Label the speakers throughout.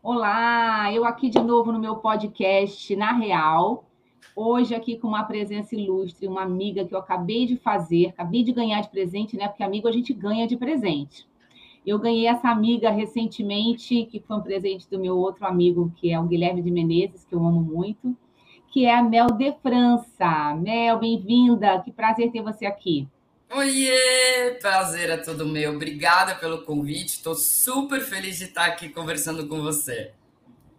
Speaker 1: Olá, eu aqui de novo no meu podcast Na Real. Hoje aqui com uma presença ilustre, uma amiga que eu acabei de fazer, acabei de ganhar de presente, né? Porque amigo a gente ganha de presente. Eu ganhei essa amiga recentemente, que foi um presente do meu outro amigo, que é o Guilherme de Menezes, que eu amo muito, que é a Mel de França. Mel, bem-vinda, que prazer ter você aqui.
Speaker 2: Oiê, prazer é todo meu. Obrigada pelo convite. Estou super feliz de estar aqui conversando com você.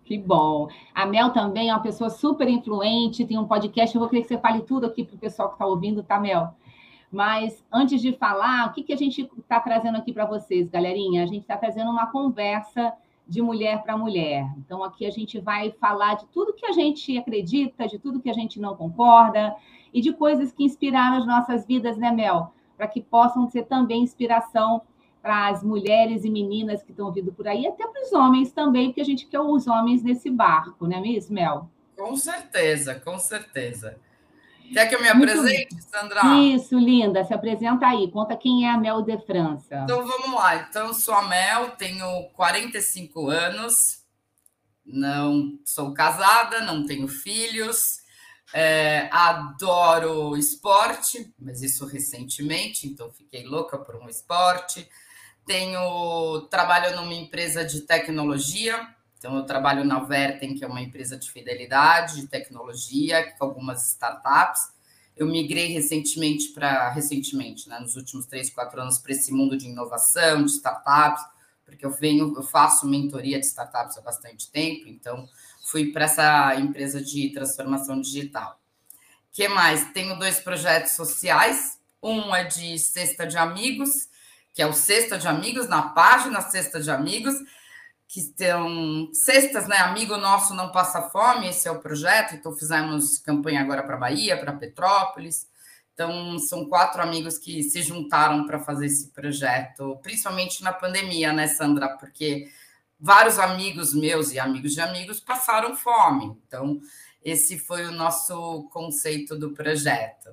Speaker 1: Que bom. A Mel também é uma pessoa super influente, tem um podcast. Eu vou querer que você fale tudo aqui para o pessoal que está ouvindo, tá, Mel? Mas antes de falar, o que, que a gente está trazendo aqui para vocês, galerinha? A gente está trazendo uma conversa de mulher para mulher. Então, aqui a gente vai falar de tudo que a gente acredita, de tudo que a gente não concorda e de coisas que inspiraram as nossas vidas, né, Mel? Para que possam ser também inspiração para as mulheres e meninas que estão vindo por aí, até para os homens também, porque a gente quer os homens nesse barco, não é mesmo, Mel?
Speaker 2: Com certeza, com certeza. Quer que eu me apresente, Muito... Sandra?
Speaker 1: Isso, linda. Se apresenta aí. Conta quem é a Mel de França.
Speaker 2: Então, vamos lá. Então, sou a Mel, tenho 45 anos, não sou casada, não tenho filhos, é, adoro esporte, mas isso recentemente, então fiquei louca por um esporte. Tenho trabalho numa empresa de tecnologia, então eu trabalho na Vertem, que é uma empresa de fidelidade, de tecnologia, com algumas startups. Eu migrei recentemente para recentemente, né, nos últimos três, quatro anos, para esse mundo de inovação, de startups, porque eu venho, eu faço mentoria de startups há bastante tempo, então fui para essa empresa de transformação digital. que mais? Tenho dois projetos sociais. Um é de Cesta de Amigos, que é o Cesta de Amigos, na página Cesta de Amigos, que são cestas, né? Amigo nosso não passa fome, esse é o projeto. Então, fizemos campanha agora para Bahia, para Petrópolis. Então, são quatro amigos que se juntaram para fazer esse projeto, principalmente na pandemia, né, Sandra? Porque vários amigos meus e amigos de amigos passaram fome. Então, esse foi o nosso conceito do projeto.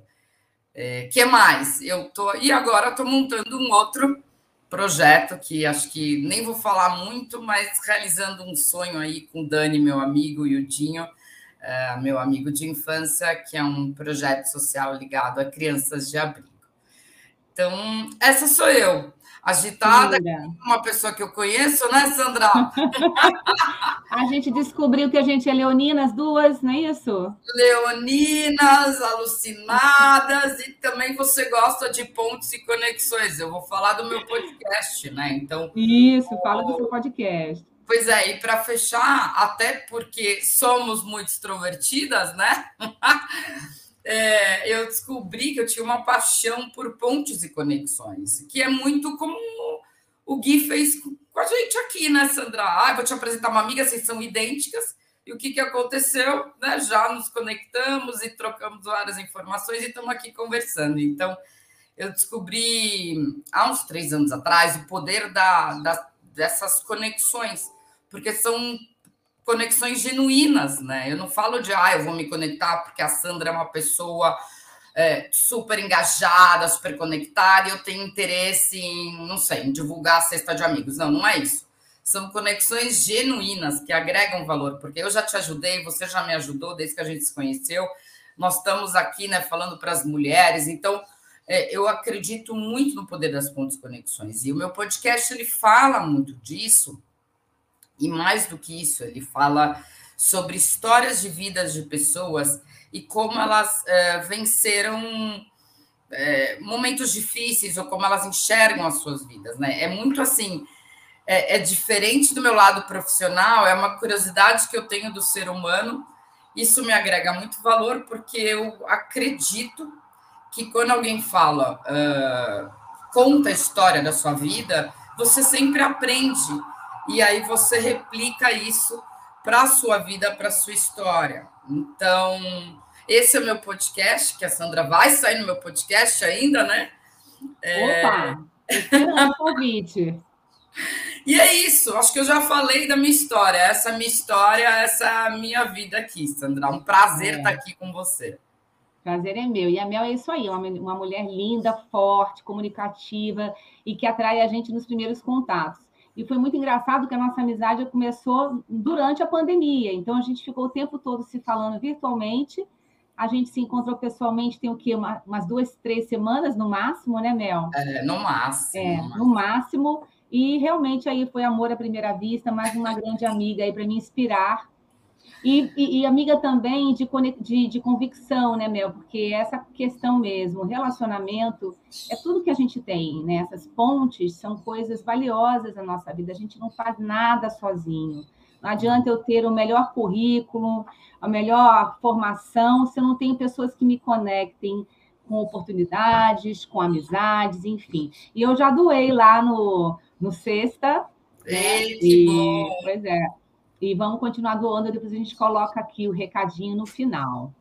Speaker 2: É, que mais? Eu tô e agora estou montando um outro projeto que acho que nem vou falar muito, mas realizando um sonho aí com o Dani, meu amigo, e o Dinho, é, meu amigo de infância, que é um projeto social ligado a crianças de abrigo. Então, essa sou eu agitada, uma pessoa que eu conheço, né, Sandra?
Speaker 1: a gente descobriu que a gente é leoninas duas, não é isso?
Speaker 2: Leoninas, alucinadas, e também você gosta de pontos e conexões. Eu vou falar do meu podcast, né? Então.
Speaker 1: Isso, fala do seu podcast.
Speaker 2: Pois é, e para fechar, até porque somos muito extrovertidas, né? é, eu descobri que eu tinha uma paixão por pontes e conexões, que é muito como o Gui fez com a gente aqui, né, Sandra? Ah, vou te apresentar uma amiga, vocês são idênticas. E o que, que aconteceu? Né? Já nos conectamos e trocamos várias informações e estamos aqui conversando. Então, eu descobri há uns três anos atrás o poder da, da dessas conexões, porque são conexões genuínas, né? Eu não falo de, ah, eu vou me conectar porque a Sandra é uma pessoa é, super engajada, super conectada, e eu tenho interesse em, não sei, em divulgar a cesta de amigos. Não, não é isso. São conexões genuínas que agregam valor, porque eu já te ajudei, você já me ajudou desde que a gente se conheceu. Nós estamos aqui, né, falando para as mulheres, então é, eu acredito muito no poder das pontes conexões. E o meu podcast ele fala muito disso, e mais do que isso, ele fala sobre histórias de vidas de pessoas e como elas é, venceram é, momentos difíceis ou como elas enxergam as suas vidas, né? É muito assim, é, é, diferente do meu lado profissional, é uma curiosidade que eu tenho do ser humano. Isso me agrega muito valor porque eu acredito que quando alguém fala, uh, conta a história da sua vida, você sempre aprende e aí você replica isso para a sua vida, para a sua história. Então, esse é o meu podcast, que a Sandra vai sair no meu podcast ainda, né?
Speaker 1: É... Opa! O convite.
Speaker 2: E é isso, acho que eu já falei da minha história. Essa é a minha história, essa é a minha vida aqui, Sandra. Um prazer é. estar aqui com você.
Speaker 1: Prazer é meu. E a Mel é isso aí, uma mulher linda, forte, comunicativa e que atrai a gente nos primeiros contatos. E foi muito engraçado que a nossa amizade começou durante a pandemia. Então a gente ficou o tempo todo se falando virtualmente. A gente se encontrou pessoalmente tem o quê? Uma, umas duas, três semanas no máximo, né, Mel?
Speaker 2: É, no máximo.
Speaker 1: É, no máximo. E realmente aí foi amor à primeira vista, mais uma grande amiga aí para me inspirar e, e, e, amiga também de, de, de, convicção, né, Mel? Porque essa questão mesmo, relacionamento, é tudo que a gente tem, né? Essas pontes são coisas valiosas na nossa vida. A gente não faz nada sozinho. Não adianta eu ter o melhor currículo, a melhor formação, se eu não tenho pessoas que me conectem com oportunidades, com amizades, enfim. E eu já doei lá no, no Sexta.
Speaker 2: Né? E, bom.
Speaker 1: Pois é. E vamos continuar doando, depois a gente coloca aqui o recadinho no final.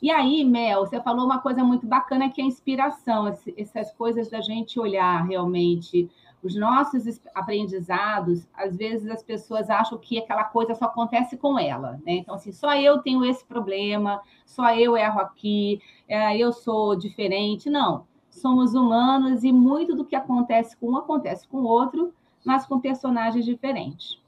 Speaker 1: E aí, Mel, você falou uma coisa muito bacana que é a inspiração, essas coisas da gente olhar realmente os nossos aprendizados, às vezes as pessoas acham que aquela coisa só acontece com ela, né? Então, assim, só eu tenho esse problema, só eu erro aqui, é, eu sou diferente. Não, somos humanos e muito do que acontece com um acontece com o outro, mas com personagens diferentes.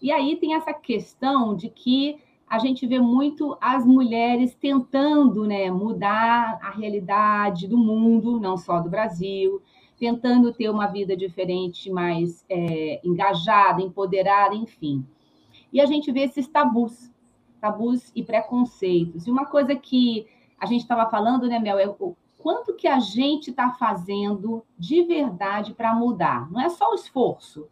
Speaker 1: E aí tem essa questão de que a gente vê muito as mulheres tentando né, mudar a realidade do mundo, não só do Brasil, tentando ter uma vida diferente, mais é, engajada, empoderada, enfim. E a gente vê esses tabus, tabus e preconceitos. E uma coisa que a gente estava falando, né, Mel, é o quanto que a gente está fazendo de verdade para mudar. Não é só o esforço,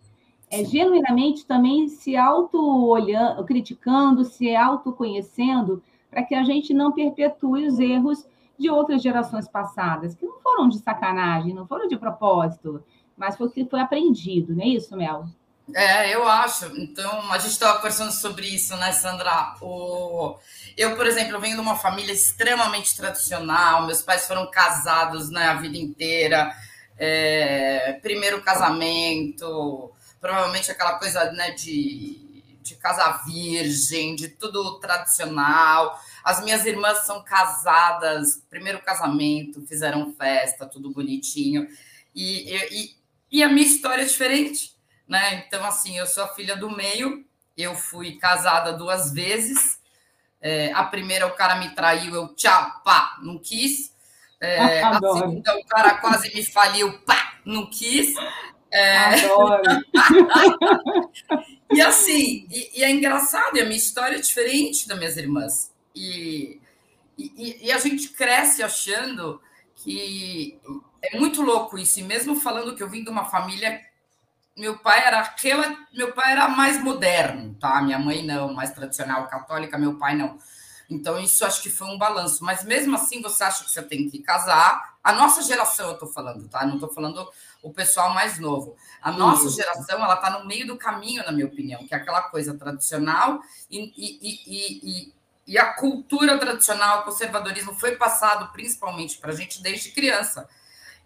Speaker 1: é genuinamente também se auto-olhando, criticando, se autoconhecendo, para que a gente não perpetue os erros de outras gerações passadas, que não foram de sacanagem, não foram de propósito, mas foi o que foi aprendido, não é isso, Mel?
Speaker 2: É, eu acho. Então, a gente estava conversando sobre isso, né, Sandra? O... Eu, por exemplo, venho de uma família extremamente tradicional, meus pais foram casados né, a vida inteira, é... primeiro casamento, provavelmente aquela coisa né, de, de casa virgem, de tudo tradicional. As minhas irmãs são casadas, primeiro casamento, fizeram festa, tudo bonitinho. E, e, e a minha história é diferente, né? Então, assim, eu sou a filha do meio, eu fui casada duas vezes. É, a primeira, o cara me traiu, eu tchau, pá, não quis. É, a segunda, o cara quase me faliu, pá, não quis. É... Adoro. e assim, e, e, é engraçado, e a minha história é diferente das minhas irmãs. E, e, e, a gente cresce achando que é muito louco isso. E mesmo falando que eu vim de uma família, meu pai era aquela, meu pai era mais moderno, tá? Minha mãe não, mais tradicional católica, meu pai não. Então, isso acho que foi um balanço. Mas mesmo assim, você acha que você tem que casar. A nossa geração, eu estou falando, tá? Não estou falando o pessoal mais novo. A nossa Isso. geração, ela está no meio do caminho, na minha opinião, que é aquela coisa tradicional e, e, e, e a cultura tradicional, o conservadorismo foi passado principalmente para a gente desde criança.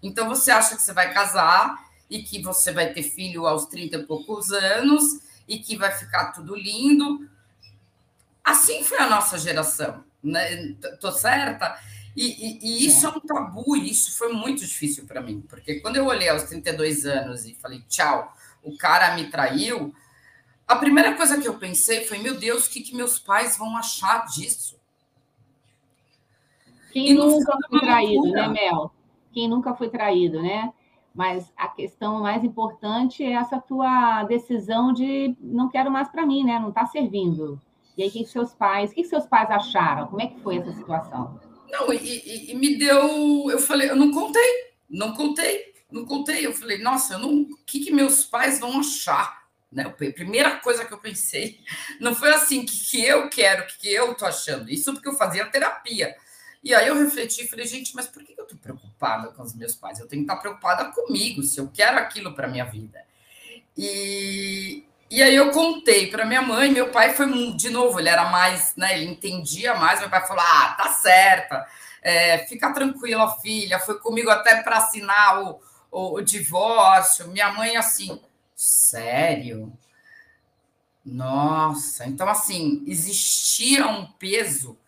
Speaker 2: Então, você acha que você vai casar e que você vai ter filho aos 30 e poucos anos e que vai ficar tudo lindo. Assim foi a nossa geração, né? Tô certa? E, e, e, isso é. é um tabu, e isso foi muito difícil para mim, porque quando eu olhei aos 32 anos e falei, tchau, o cara me traiu, a primeira coisa que eu pensei foi, meu Deus, o que, que meus pais vão achar disso?
Speaker 1: Quem nunca foi traído, né, Mel? Quem nunca foi traído, né? Mas a questão mais importante é essa tua decisão de não quero mais para mim, né? Não está servindo. E aí, o que seus pais, o que seus pais acharam? Como é que foi essa situação?
Speaker 2: Não, e, e, e, me deu. Eu falei, eu não contei, não contei, não contei. Eu falei, nossa, eu não, o que, que meus pais vão achar? Né? A primeira coisa que eu pensei não foi assim, o que, que eu quero, o que, que eu tô achando. Isso porque eu fazia terapia. E aí eu refleti e falei, gente, mas por que eu tô preocupada com os meus pais? Eu tenho que estar preocupada comigo, se eu quero aquilo para minha vida. E, e aí eu contei para minha mãe, meu pai foi de novo, ele era mais, né? Ele entendia mais. Meu pai falou: ah, tá certa, é, fica tranquila, filha. Foi comigo até para assinar o, o, o, divórcio. Minha mãe assim, sério? Nossa, então assim existia um peso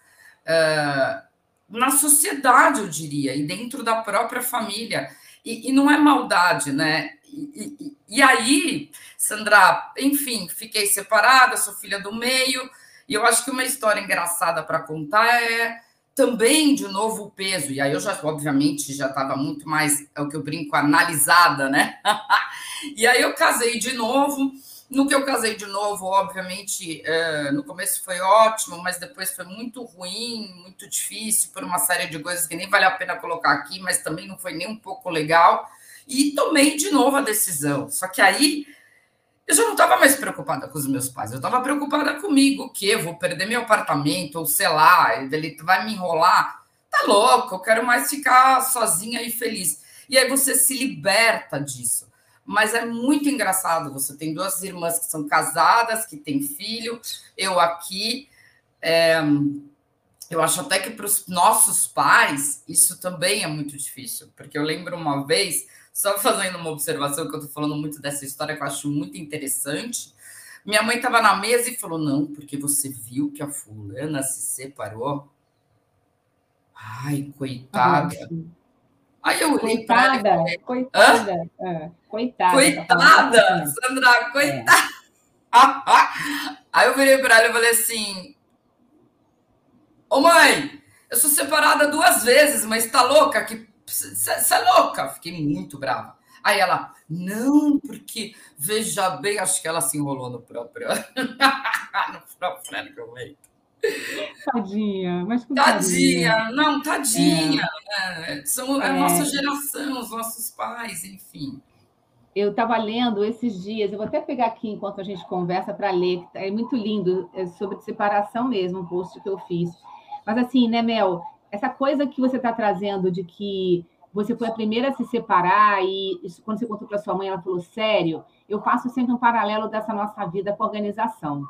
Speaker 2: uh, na sociedade, eu diria, e dentro da própria família E, e não é maldade, né? E, aí, Sandra, enfim, fiquei separada, sou filha do meio, e eu acho que uma história engraçada para contar é também, de novo, o peso. E aí eu já, obviamente, já estava muito mais, é o que eu brinco, analisada, né? e aí eu casei de novo. No que eu casei de novo, obviamente, é, no começo foi ótimo, mas depois foi muito ruim, muito difícil, por uma série de coisas que nem vale a pena colocar aqui, mas também não foi nem um pouco legal. E tomei de novo a decisão. Só que aí eu já não estava mais preocupada com os meus pais, eu estava preocupada comigo, que eu vou perder meu apartamento, ou sei lá, ele vai me enrolar. Tá louco, eu quero mais ficar sozinha e feliz. E aí você se liberta disso. Mas é muito engraçado. Você tem duas irmãs que são casadas, que têm filho, eu aqui. É, eu acho até que para os nossos pais isso também é muito difícil, porque eu lembro uma vez só fazendo uma observação, que eu estou falando muito dessa história que eu acho muito interessante. Minha mãe estava na mesa e falou: Não, porque você viu que a fulana se separou. Ai, coitada. Aí eu olhei para
Speaker 1: ela. Falei, coitada. É, coitada.
Speaker 2: Coitada, tá Sandra, coitada. É. Aí eu virei para ela e falei assim: Ô mãe, eu sou separada duas vezes, mas tá louca que você é louca? Fiquei muito brava. Aí ela, não, porque veja bem, acho que ela se enrolou no próprio, no próprio argumento.
Speaker 1: Tadinha, mas
Speaker 2: Tadinha, não, tadinha. É. Né? São é. a nossa geração, os nossos pais, enfim.
Speaker 1: Eu estava lendo esses dias, eu vou até pegar aqui enquanto a gente conversa para ler, é muito lindo, é sobre separação mesmo, um post que eu fiz. Mas assim, né, Mel, essa coisa que você está trazendo de que você foi a primeira a se separar e isso, quando você contou para sua mãe, ela falou sério. Eu faço sempre um paralelo dessa nossa vida com a organização.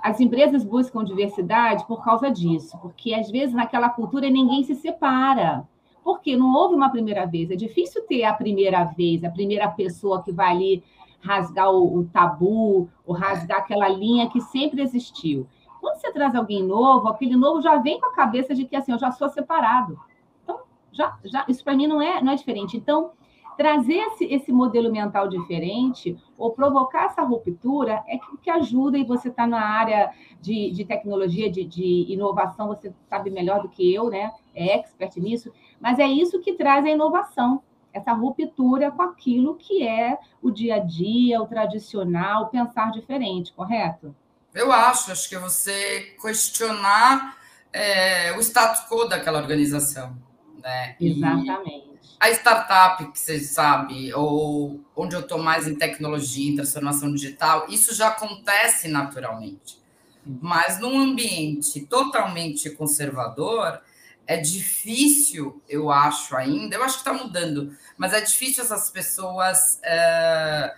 Speaker 1: As empresas buscam diversidade por causa disso, porque às vezes naquela cultura ninguém se separa. Porque não houve uma primeira vez. É difícil ter a primeira vez, a primeira pessoa que vai ali rasgar o, o tabu, ou rasgar aquela linha que sempre existiu. Quando você traz alguém novo, aquele novo já vem com a cabeça de que assim, eu já sou separado. Então, já, já isso para mim não é, não é diferente. Então, trazer esse, esse modelo mental diferente ou provocar essa ruptura é que, que ajuda, e você está na área de, de tecnologia, de, de, inovação, você sabe melhor do que eu, né? É expert nisso, mas é isso que traz a inovação, essa ruptura com aquilo que é o dia a dia, o tradicional, pensar diferente, correto?
Speaker 2: Eu acho, acho que é você questionar é, o status quo daquela organização. Né?
Speaker 1: Exatamente. E
Speaker 2: a startup, que você sabe, ou onde eu estou mais em tecnologia, em transformação digital, isso já acontece naturalmente. Mas num ambiente totalmente conservador, é difícil, eu acho ainda, eu acho que está mudando, mas é difícil essas pessoas. É,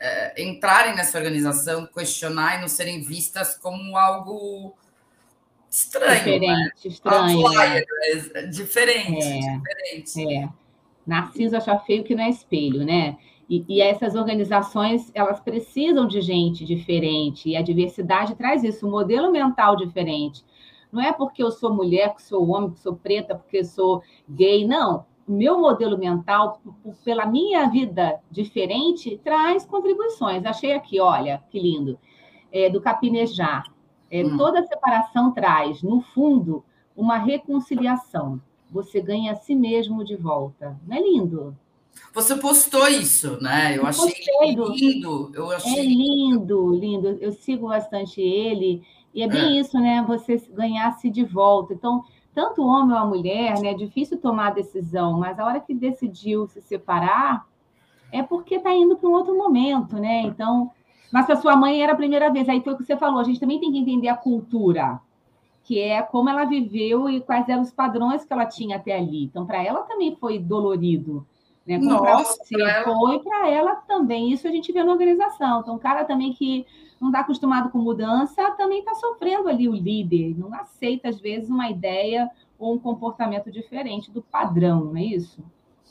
Speaker 2: é, entrarem nessa organização, questionar e não serem vistas como algo estranho.
Speaker 1: Diferente, né? estranho.
Speaker 2: Outlier, né? diferente, é, diferente.
Speaker 1: É. Narciso acha feio que não é espelho, né? E, e, essas organizações, elas precisam de gente diferente, e a diversidade traz isso, um modelo mental diferente. Não é porque eu sou mulher, que sou homem, que sou preta, porque sou gay, não meu modelo mental, pela minha vida diferente, traz contribuições. Achei aqui, olha, que lindo. É, do capinejar. É, hum. Toda separação traz, no fundo, uma reconciliação. Você ganha a si mesmo de volta. Não é lindo?
Speaker 2: Você postou isso, né? Eu, eu achei lindo. Eu achei
Speaker 1: é lindo, lindo. Eu sigo bastante ele. E é bem é. isso, né? Você ganhar-se de volta. Então, tanto o homem ou a mulher, né? É difícil tomar a decisão, mas a hora que decidiu se separar é porque está indo para um outro momento, né? Então, mas para sua mãe era a primeira vez. Aí foi o que você falou. A gente também tem que entender a cultura, que é como ela viveu e quais eram os padrões que ela tinha até ali. Então, para ela também foi dolorido. Né? Como Nossa, você ela... foi, para ela também. Isso a gente vê na organização. Então, o cara também que não está acostumado com mudança, também está sofrendo ali o líder, não aceita, às vezes, uma ideia ou um comportamento diferente do padrão, não é isso?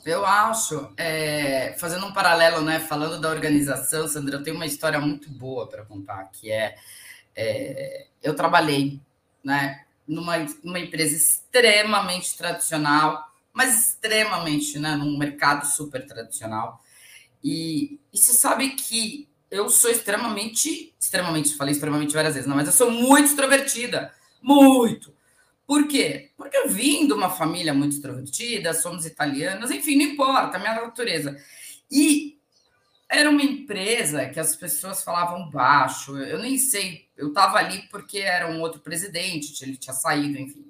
Speaker 2: Eu acho, é, fazendo um paralelo, né, falando da organização, Sandra, eu tenho uma história muito boa para contar, que é, é, eu trabalhei, né, numa, numa empresa extremamente tradicional, mas extremamente, né, num mercado super tradicional. E, e você sabe que eu sou extremamente, extremamente, falei extremamente várias vezes, não, mas eu sou muito extrovertida, muito. Por quê? Porque eu vim de uma família muito extrovertida, somos italianos, enfim, não importa, a minha natureza. E era uma empresa que as pessoas falavam baixo, eu nem sei, eu estava ali porque era um outro presidente, ele tinha saído, enfim.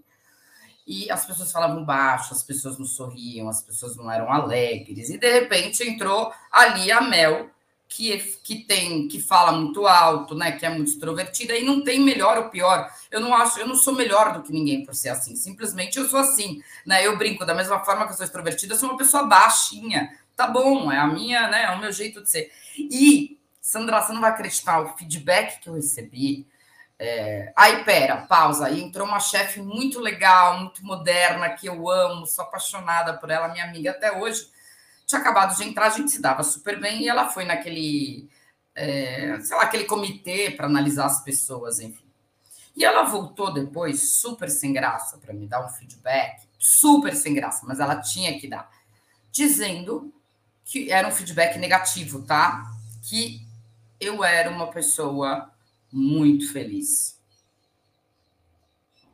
Speaker 2: E as pessoas falavam baixo, as pessoas não sorriam, as pessoas não eram alegres, e de repente entrou ali a Mel, que, que tem que fala muito alto, né, que é muito extrovertida e não tem melhor ou pior. Eu não acho, eu não sou melhor do que ninguém por ser assim. Simplesmente eu sou assim, né? Eu brinco da mesma forma que eu sou extrovertida, eu sou uma pessoa baixinha. Tá bom, é a minha, né, é o meu jeito de ser. E Sandra, você não vai acreditar o feedback que eu recebi. É... Aí, pera, pausa. Aí entrou uma chefe muito legal, muito moderna, que eu amo, sou apaixonada por ela, minha amiga até hoje tinha acabado de entrar, a gente se dava super bem, e ela foi naquele, é, sei lá, aquele comitê para analisar as pessoas, enfim. E ela voltou depois, super sem graça, para me dar um feedback, super sem graça, mas ela tinha que dar, dizendo que era um feedback negativo, tá? Que eu era uma pessoa muito feliz.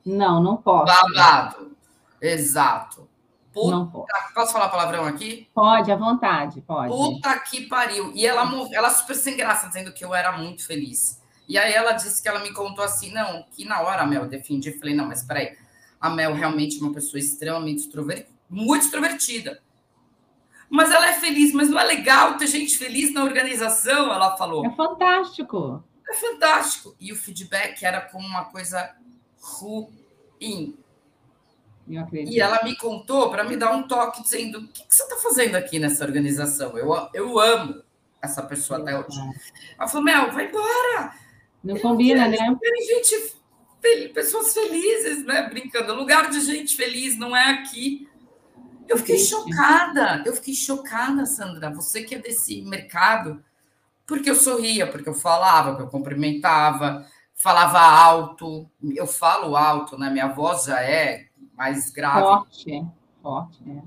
Speaker 1: Não, não posso.
Speaker 2: Babado. Exato. Puta, não pode. Posso falar palavrão aqui?
Speaker 1: Pode, à vontade, pode.
Speaker 2: Puta que pariu. E ela, ela super sem graça, dizendo que eu era muito feliz. E aí ela disse que ela me contou assim, não, que na hora a Mel defendi. Eu falei, não, mas peraí. A Mel realmente é uma pessoa extremamente extrovertida, muito extrovertida. Mas ela é feliz, mas não é legal ter gente feliz na organização, ela falou.
Speaker 1: É fantástico.
Speaker 2: É fantástico. E o feedback era como uma coisa ruim. E ela me contou para me dar um toque dizendo: o que, que você está fazendo aqui nessa organização? Eu, eu amo essa pessoa até hoje. Ela falou: Mel, vai embora.
Speaker 1: Não combina, né?
Speaker 2: gente, pessoas felizes, né? Brincando. Lugar de gente feliz não é aqui. Eu fiquei chocada. Eu fiquei chocada, Sandra. Você que é desse mercado, porque eu sorria, porque eu falava, porque eu cumprimentava, falava alto. Eu falo alto, né? Minha voz já é mais grave.
Speaker 1: Forte, forte, né?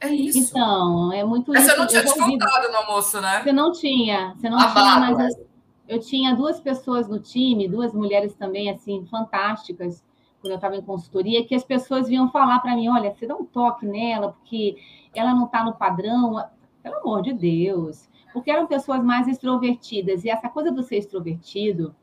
Speaker 2: É isso.
Speaker 1: Então, é muito.
Speaker 2: Mas você não tinha te contado no almoço, né?
Speaker 1: Você não tinha, você não ah, tinha, mas eu, eu, tinha duas pessoas no time, duas mulheres também, assim, fantásticas, quando eu estava em consultoria, que as pessoas vinham falar para mim: olha, você dá um toque nela, porque ela não está no padrão. Pelo amor de Deus. Porque eram pessoas mais extrovertidas. E essa coisa do ser extrovertido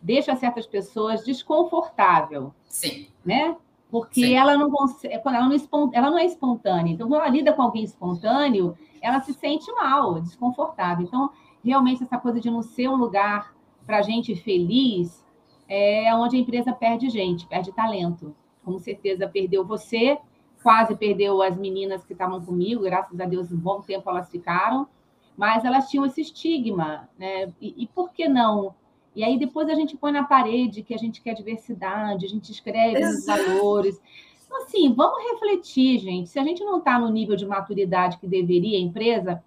Speaker 1: deixa certas pessoas desconfortável.
Speaker 2: Sim.
Speaker 1: Né? Porque Sim. ela não consegue, ela não, ela não é espontânea. Então, quando ela lida com alguém espontâneo, ela se sente mal, desconfortável. Então, realmente, essa coisa de não ser um lugar para gente feliz é onde a empresa perde gente, perde talento. Com certeza perdeu você, quase perdeu as meninas que estavam comigo, graças a Deus, um bom tempo elas ficaram, mas elas tinham esse estigma, né? E, e por que não e aí depois a gente põe na parede que a gente quer diversidade, a gente escreve Exato. os valores. Então, assim, vamos refletir, gente. Se a gente não está no nível de maturidade que deveria a empresa,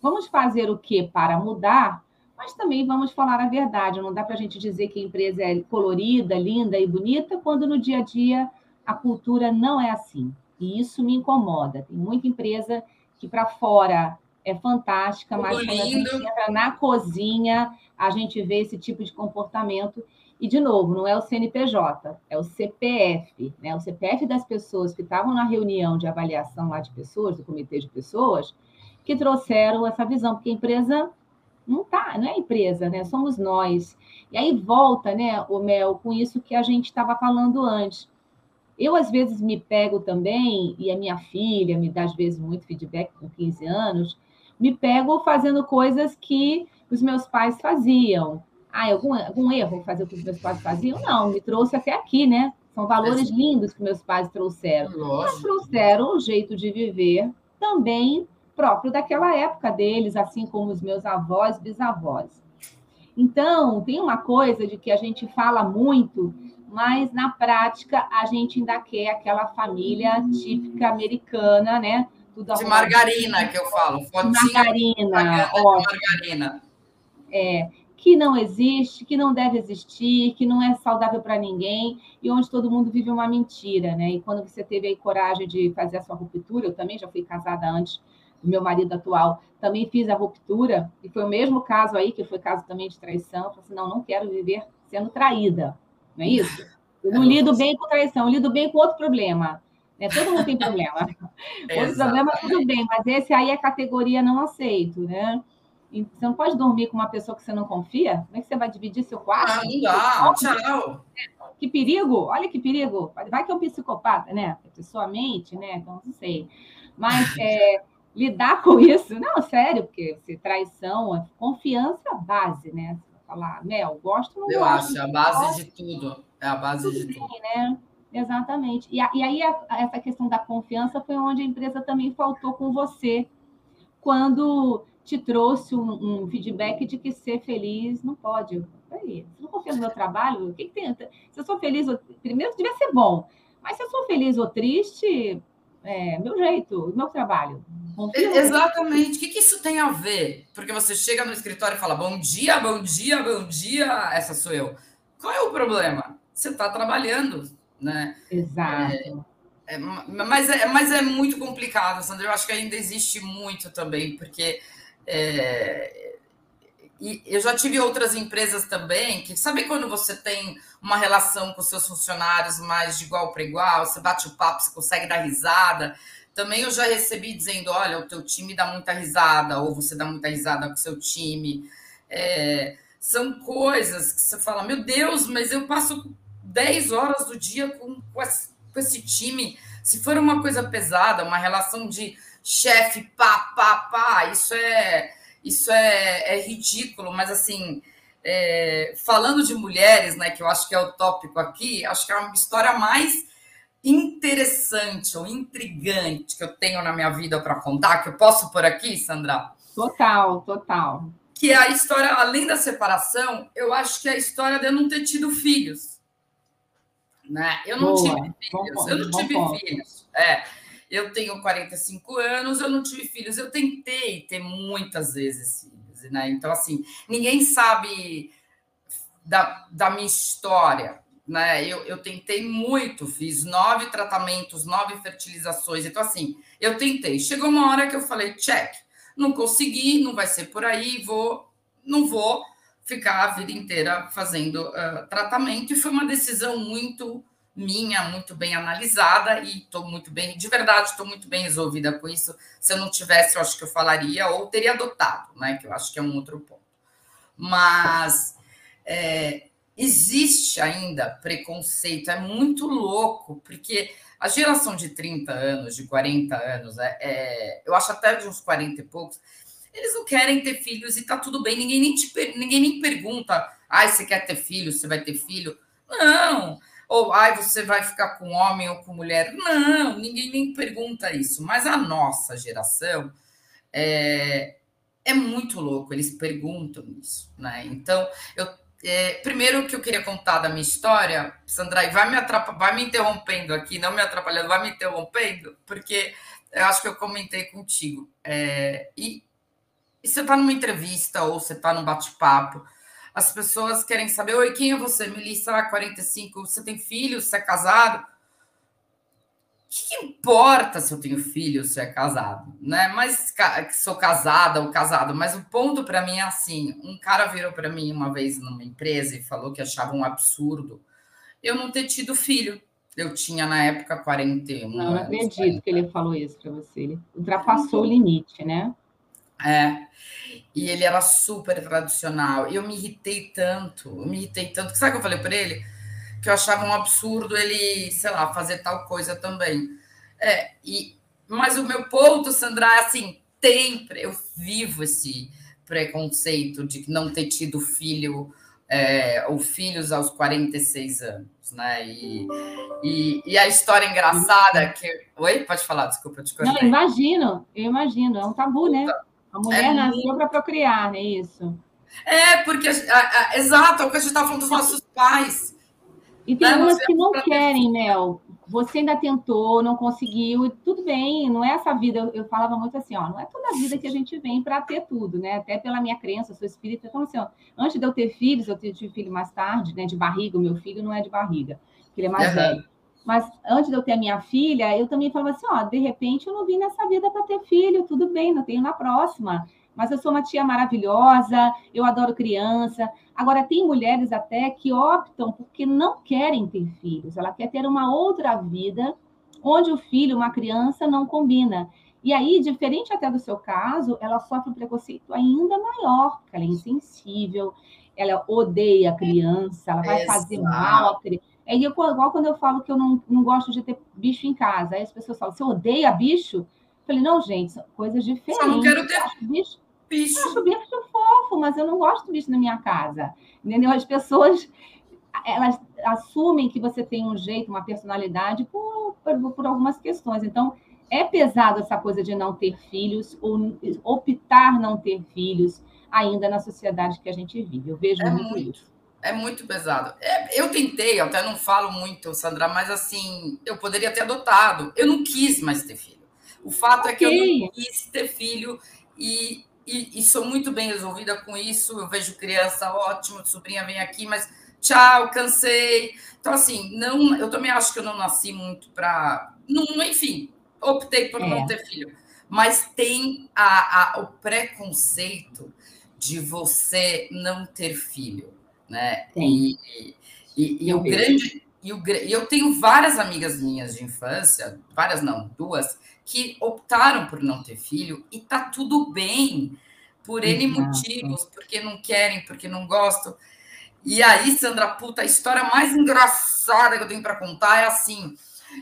Speaker 1: vamos fazer o que para mudar, mas também vamos falar a verdade. Não dá para a gente dizer que a empresa é colorida, linda e bonita, quando no dia a dia a cultura não é assim. E isso me incomoda. Tem muita empresa que para fora é fantástica, mas quando a gente entra na cozinha, a gente vê esse tipo de comportamento. E, de novo, não é o CNPJ, é o CPF. Né? O CPF das pessoas que estavam na reunião de avaliação lá de pessoas, do comitê de pessoas, que trouxeram essa visão, porque a empresa não tá, não é empresa, né? Somos nós. E aí volta, né, o Mel, com isso que a gente estava falando antes. Eu, às vezes, me pego também, e a minha filha me dá, às vezes, muito feedback com 15 anos, me pego fazendo coisas que os meus pais faziam. Ah, algum, algum erro fazer o que os meus pais faziam? Não, me trouxe até aqui, né? São valores lindos que meus pais trouxeram. Mas trouxeram um jeito de viver também próprio daquela época deles, assim como os meus avós, bisavós. Então, tem uma coisa de que a gente fala muito, mas na prática a gente ainda quer aquela família típica americana, né?
Speaker 2: Tudo de margarina, que eu falo.
Speaker 1: Margarina,
Speaker 2: margarina.
Speaker 1: É, que não existe, que não deve existir, que não é saudável para ninguém e onde todo mundo vive uma mentira, né? E quando você teve aí coragem de fazer a sua ruptura, eu também já fui casada antes do meu marido atual, também fiz a ruptura e foi o mesmo caso aí que foi caso também de traição. Eu falei assim, não, não quero viver sendo traída, não é isso? Eu não lido bem com traição, eu lido bem com outro problema. Né? Todo mundo tem problema. outro problema, tudo bem, mas esse aí é categoria não aceito, né? Você não pode dormir com uma pessoa que você não confia? Como é que você vai dividir seu quarto? Ah,
Speaker 2: não dá, tchau.
Speaker 1: Que perigo, olha que perigo. Vai que é um psicopata, né? A pessoa mente, né? Então, não sei. Mas é, lidar com isso, não, sério, porque se traição, é confiança base, né? Você vai falar, Mel, gosto não
Speaker 2: Eu
Speaker 1: gosto?
Speaker 2: acho, é a base gosto. de tudo. É a base tudo de bem, tudo.
Speaker 1: Né? Exatamente. E, aí, essa questão da confiança foi onde a empresa também faltou com você. Quando te trouxe um, um, feedback de que ser feliz não pode. Peraí, você não confia no meu trabalho? O que, que tem? Se eu sou feliz, ou... primeiro devia ser bom. Mas se eu sou feliz ou triste, é meu jeito, meu trabalho.
Speaker 2: Confia Exatamente. O que, que isso tem a ver? Porque você chega no escritório e fala: bom dia, bom dia, bom dia, essa sou eu. Qual é o problema? Você está trabalhando, né?
Speaker 1: Exato.
Speaker 2: É, é, mas, é, mas é muito complicado, Sandra. Eu acho que ainda existe muito também, porque é, e eu já tive outras empresas também que sabe quando você tem uma relação com seus funcionários mais de igual para igual, você bate o papo, você consegue dar risada. Também eu já recebi dizendo: olha, o teu time dá muita risada, ou você dá muita risada com o seu time. É, são coisas que você fala: meu Deus, mas eu passo 10 horas do dia com, com, esse, com esse time. Se for uma coisa pesada, uma relação de chefe, pá, pá, pá, isso é, isso é, é ridículo, mas assim, é, falando de mulheres, né, que eu acho que é o tópico aqui, acho que é uma história mais interessante ou intrigante que eu tenho na minha vida para contar, que eu posso por aqui, Sandra?
Speaker 1: Total, total.
Speaker 2: Que é a história, além da separação, eu acho que é a história de eu não ter tido filhos. Né? Eu não Boa, tive filhos, bom, eu não tive ponto. filhos. É. Eu tenho 45 anos, eu não tive filhos. Eu tentei ter muitas vezes filhos, né? Então, assim, ninguém sabe da, da minha história, né? Eu, eu tentei muito, fiz nove tratamentos, nove fertilizações. Então, assim, eu tentei. Chegou uma hora que eu falei, check, não consegui, não vai ser por aí, vou, não vou ficar a vida inteira fazendo uh, tratamento. E foi uma decisão muito minha, muito bem analisada e estou muito bem, de verdade, estou muito bem resolvida com isso. Se eu não tivesse, eu acho que eu falaria ou teria adotado, né? Que eu acho que é um outro ponto. Mas é, existe ainda preconceito, é muito louco, porque a geração de 30 anos, de 40 anos, é, é, eu acho até de uns 40 e poucos, eles não querem ter filhos e tá tudo bem, ninguém nem, te, ninguém nem pergunta, ah, você quer ter filho, você vai ter filho. Não, ou ai, você vai ficar com homem ou com mulher. Não, ninguém nem pergunta isso. Mas a nossa geração é, é muito louco, eles perguntam isso, né? Então, eu é, primeiro que eu queria contar da minha história, Sandra, vai me vai me interrompendo aqui, não me atrapalhando, vai me interrompendo, porque eu acho que eu comentei contigo. É, e, e você está numa entrevista ou você está num bate-papo, as pessoas querem saber: oi, quem é você? Melissa, 45, você tem filho? Você é casado? O que, que importa se eu tenho filho, se é casado, né? Mas sou casada ou casado, mas o ponto para mim é assim: um cara virou para mim uma vez numa empresa e falou que achava um absurdo eu não ter tido filho. Eu tinha na época 41
Speaker 1: não, anos. Não acredito 40. que ele falou isso para você. Ele ultrapassou o limite, né?
Speaker 2: É. E ele era super tradicional. E eu me irritei tanto, eu me irritei tanto. Sabe o que eu falei para ele? Que eu achava um absurdo ele, sei lá, fazer tal coisa também. É, e, mas o meu ponto, Sandra, é assim, tem, eu vivo esse preconceito de não ter tido filho é, ou filhos aos 46 anos, né? E, e, e, a história engraçada que. Oi, pode falar, desculpa, eu te
Speaker 1: Não, imagino, eu imagino, é um tabu, né? A mulher é nasceu muito... para procriar, não é isso?
Speaker 2: É, porque, a, a, exato, é o que a gente estava falando dos nossos pais.
Speaker 1: E tem né? umas que não querem, Mel, você ainda tentou, não conseguiu, e tudo bem, não é essa vida. Eu, eu falava muito assim, ó, não é toda a vida que a gente vem para ter tudo, né? Até pela minha crença, sou espírita, então assim, ó, antes de eu ter filhos, eu tive filho mais tarde, né? De barriga, o meu filho não é de barriga, porque ele é mais uhum. velho. Mas antes de eu ter a minha filha, eu também falava assim, ó, de repente eu não vim nessa vida para ter filho, tudo bem, não tenho na próxima mas eu sou uma tia maravilhosa, eu adoro criança. Agora, tem mulheres até que optam porque não querem ter filhos, ela quer ter uma outra vida onde o filho, uma criança, não combina. E aí, diferente até do seu caso, ela sofre um preconceito ainda maior, porque ela é insensível, ela odeia a criança, ela vai Exato. fazer mal à criança. É igual quando eu falo que eu não, não gosto de ter bicho em casa. Aí as pessoas falam, você odeia bicho? Eu falei, não, gente, são coisas diferentes.
Speaker 2: Eu não quero ter
Speaker 1: bicho. Bicho. Eu acho bicho fofo, mas eu não gosto de bicho na minha casa. Entendeu? As pessoas elas assumem que você tem um jeito, uma personalidade por, por, por algumas questões. Então, é pesado essa coisa de não ter filhos ou optar não ter filhos ainda na sociedade que a gente vive. Eu vejo é muito, muito isso.
Speaker 2: É muito pesado. É, eu tentei, eu até não falo muito, Sandra, mas assim, eu poderia ter adotado. Eu não quis mais ter filho. O fato okay. é que eu não quis ter filho e e, e, sou muito bem resolvida com isso. Eu vejo criança ótimo, sobrinha vem aqui, mas tchau, cansei. Então, assim, não, eu também acho que eu não nasci muito para. Enfim, optei por é. não ter filho. Mas tem a, a, o preconceito de você não ter filho, né? E, e, e o grande. E o, eu tenho várias amigas minhas de infância, várias não, duas, que optaram por não ter filho e tá tudo bem, por N Exato. motivos, porque não querem, porque não gostam. E aí, Sandra, puta, a história mais engraçada que eu tenho para contar é assim: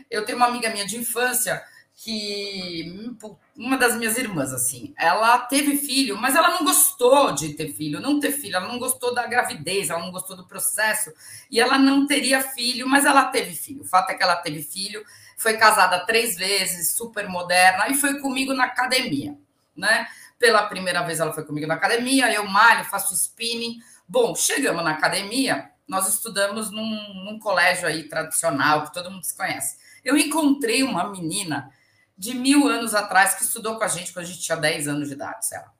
Speaker 2: eu tenho uma amiga minha de infância que uma das minhas irmãs, assim, ela teve filho, mas ela não gostou de ter filho, não ter filho, ela não gostou da gravidez, ela não gostou do processo, e ela não teria filho, mas ela teve filho. O fato é que ela teve filho, foi casada três vezes, super moderna, e foi comigo na academia, né? Pela primeira vez ela foi comigo na academia, eu malho, faço spinning. Bom, chegamos na academia, nós estudamos num, num colégio aí tradicional, que todo mundo se conhece. Eu encontrei uma menina de mil anos atrás que estudou com a gente quando a gente tinha 10 anos de idade, sei lá.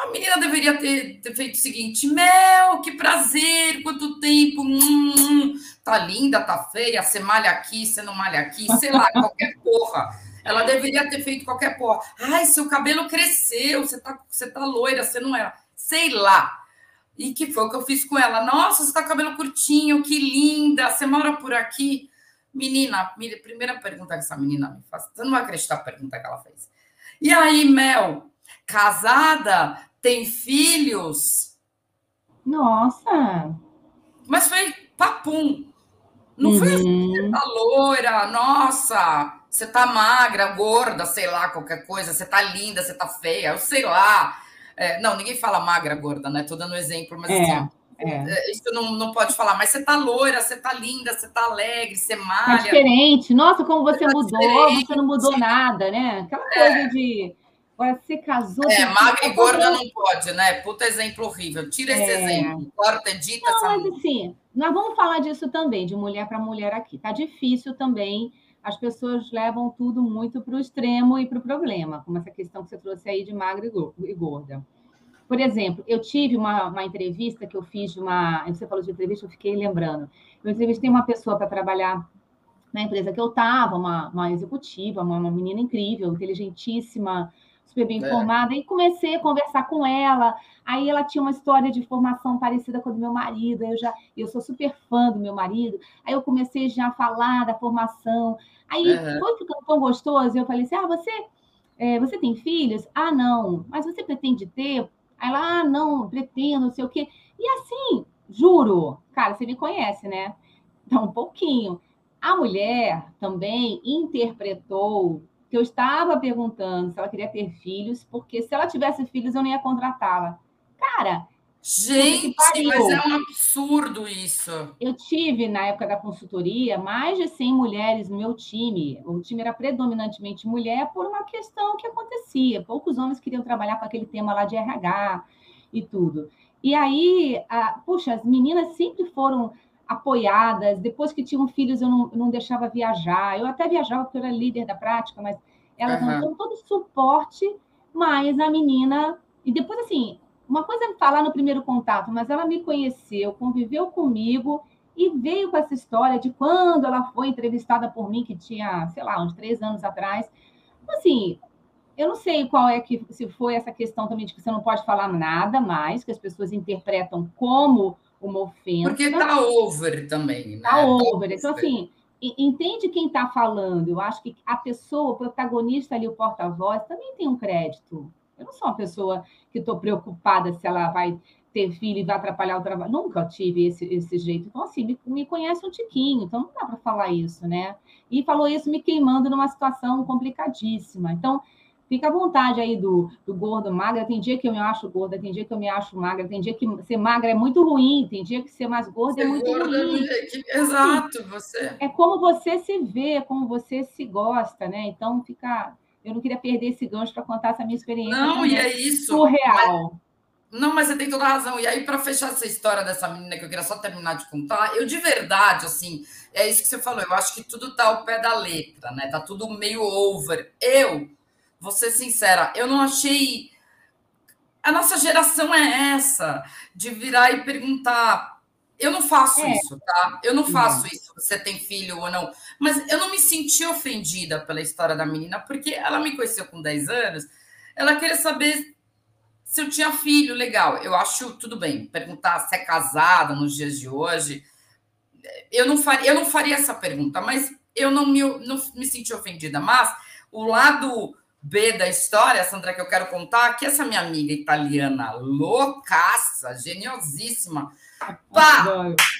Speaker 2: A menina deveria ter, ter, feito o seguinte: Mel, que prazer, quanto tempo. Hum, hum, tá linda, tá feia, você malha aqui, você não malha aqui, sei lá, qualquer porra. Ela deveria ter feito qualquer porra. Ai, seu cabelo cresceu, você tá, você tá loira, você não era. Sei lá. E que foi o que eu fiz com ela. Nossa, você tá com cabelo curtinho, que linda, você mora por aqui. Menina, primeira pergunta que essa menina me faz. Você não vai acreditar a pergunta que ela fez. E aí, Mel, casada, tem filhos.
Speaker 1: Nossa!
Speaker 2: Mas foi papum. Não uhum. foi assim, você tá loira, nossa, você tá magra, gorda, sei lá, qualquer coisa, você tá linda, você tá feia, eu sei lá. É, não, ninguém fala magra, gorda, né? Tô dando exemplo, mas
Speaker 1: é, assim, é.
Speaker 2: é. isso não, não pode falar, mas você tá loira, você tá linda, você tá alegre, você tá malha.
Speaker 1: É diferente. Nossa, como você, você tá mudou, você não mudou nada, né? Aquela é. coisa de Agora, você casou.
Speaker 2: É, magra e gorda não pode, né? Puta exemplo horrível. Tira esse é. exemplo. Corta, edita
Speaker 1: não,
Speaker 2: essa.
Speaker 1: Mas assim, nós vamos falar disso também, de mulher para mulher aqui. Tá difícil também. As pessoas levam tudo muito para o extremo e para o problema, como essa questão que você trouxe aí de magra e gorda. Por exemplo, eu tive uma, uma entrevista que eu fiz de uma. Você falou de entrevista, eu fiquei lembrando. Eu entrevistei uma pessoa para trabalhar na empresa que eu estava, uma, uma executiva, uma, uma menina incrível, inteligentíssima, super bem é. informada, e comecei a conversar com ela. Aí ela tinha uma história de formação parecida com a do meu marido, eu já eu sou super fã do meu marido. Aí eu comecei já a falar da formação. Aí foi ficando tão gostoso, eu falei assim: "Ah, você é, você tem filhos? Ah, não. Mas você pretende ter? Aí ela: "Ah, não, pretendo, não sei o quê". E assim, juro, cara, você me conhece, né? Então, um pouquinho. A mulher também interpretou que eu estava perguntando se ela queria ter filhos, porque se ela tivesse filhos, eu não ia contratá-la. Cara.
Speaker 2: Gente, mas é um absurdo isso.
Speaker 1: Eu tive, na época da consultoria, mais de 100 mulheres no meu time. O time era predominantemente mulher por uma questão que acontecia. Poucos homens queriam trabalhar com aquele tema lá de RH e tudo. E aí, a, puxa, as meninas sempre foram apoiadas. Depois que tinham filhos, eu não, não deixava viajar. Eu até viajava porque eu era líder da prática, mas elas uhum. não dão todo o suporte, mas a menina. E depois, assim, uma coisa é falar no primeiro contato, mas ela me conheceu, conviveu comigo e veio com essa história de quando ela foi entrevistada por mim, que tinha, sei lá, uns três anos atrás. Assim, eu não sei qual é que se foi essa questão também de que você não pode falar nada mais, que as pessoas interpretam como uma ofensa.
Speaker 2: Porque tá over também, né?
Speaker 1: Tá, tá over. Então, assim, entende quem está falando. Eu acho que a pessoa, o protagonista ali, o porta-voz, também tem um crédito. Eu não sou uma pessoa que estou preocupada se ela vai ter filho e vai atrapalhar o trabalho. Nunca tive esse, esse jeito. Então, assim, me, me conhece um tiquinho, então não dá para falar isso, né? E falou isso me queimando numa situação complicadíssima. Então, fica à vontade aí do, do gordo, magra. Tem dia que eu me acho gorda, tem dia que eu me acho magra, tem dia que ser magra é muito ruim, tem dia que ser mais gorda é ser é muito gorda, ruim.
Speaker 2: É exato, você.
Speaker 1: É como você se vê, como você se gosta, né? Então, fica eu não queria perder esse gancho para contar essa minha experiência.
Speaker 2: Não, e é isso.
Speaker 1: Surreal.
Speaker 2: Não, mas você tem toda a razão. E aí, para fechar essa história dessa menina, que eu queria só terminar de contar, eu de verdade, assim, é isso que você falou. Eu acho que tudo tá ao pé da letra, né? Tá tudo meio over. Eu, vou ser sincera, eu não achei. A nossa geração é essa, de virar e perguntar. Eu não faço é. isso, tá? Eu não faço não. isso. Você tem filho ou não. Mas eu não me senti ofendida pela história da menina, porque ela me conheceu com 10 anos. Ela queria saber se eu tinha filho, legal. Eu acho tudo bem. Perguntar se é casada nos dias de hoje. Eu não faria, eu não faria essa pergunta, mas eu não me, não me senti ofendida. Mas o lado B da história, Sandra, que eu quero contar, que essa minha amiga italiana loucaça, geniosíssima, pá,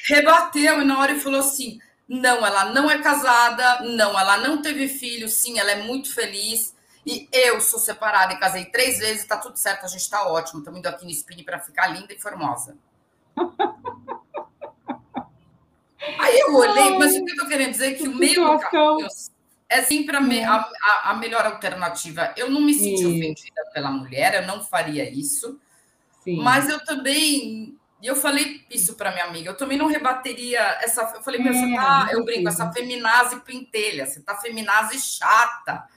Speaker 2: rebateu e na hora falou assim: não, ela não é casada, não, ela não teve filho, sim, ela é muito feliz e eu sou separada e casei três vezes, tá tudo certo, a gente tá ótimo. Estamos indo aqui no Spin para ficar linda e formosa. Aí eu olhei, mas o que eu tô querendo dizer é que o meio caminho é sempre a, me, a, a, melhor alternativa. Eu não me senti Sim. ofendida pela mulher, eu não faria isso. Sim. Mas eu também e eu falei isso para minha amiga, eu também não rebateria essa. Eu falei, meu, você tá, eu brinco, essa feminazi pentelha, você tá feminazi chata.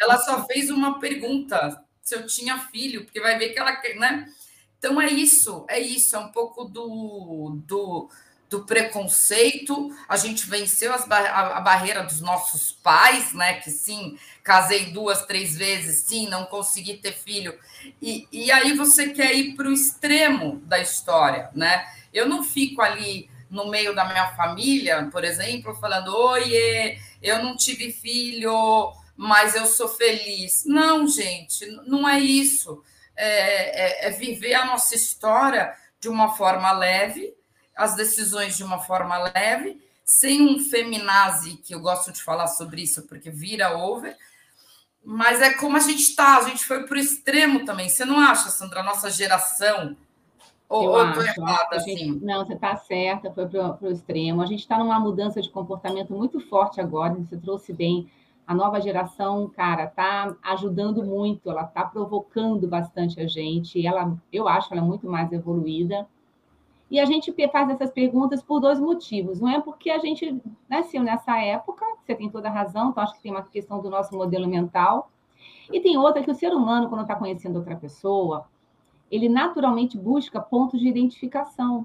Speaker 2: Ela só fez uma pergunta se eu tinha filho, porque vai ver que ela quer, né? Então é isso, é isso, é um pouco do, do do preconceito, a gente venceu a, a, barreira dos nossos pais, né? Que sim, casei duas, três vezes, sim, não consegui ter filho. E, e aí você quer ir para o extremo da história, né? Eu não fico ali no meio da minha família, por exemplo, falando: oiê, eu não tive filho, mas eu sou feliz. Não, gente, não é isso. é, é, é viver a nossa história de uma forma leve as decisões de uma forma leve, sem um feminazi, que eu gosto de falar sobre isso, porque vira over, mas é como a gente está, a gente foi para o extremo também. Você não acha, Sandra, a nossa geração? Ou eu estou errada assim?
Speaker 1: Não, você está certa, foi para o extremo. A gente está numa mudança de comportamento muito forte agora, você trouxe bem. A nova geração, cara, está ajudando muito, ela está provocando bastante a gente. Ela, eu acho ela muito mais evoluída. E a gente faz essas perguntas por dois motivos. Um é porque a gente nasceu nessa época, você tem toda a razão, então acho que tem uma questão do nosso modelo mental. E tem outra que o ser humano, quando está conhecendo outra pessoa, ele naturalmente busca pontos de identificação.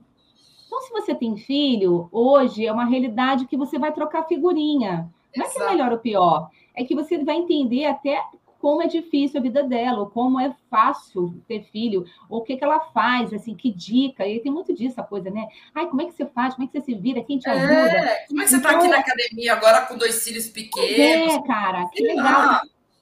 Speaker 1: Então, se você tem filho, hoje é uma realidade que você vai trocar figurinha. Não é que é melhor ou pior, é que você vai entender até como é difícil a vida dela, ou como é fácil ter filho, ou o que, que ela faz, assim, que dica. E tem muito disso a coisa, né? Ai, como é que você faz? Como é que você se vira? Quem te ajuda? É,
Speaker 2: como é que você está então, aqui na academia agora com dois filhos pequenos?
Speaker 1: É, cara, que legal.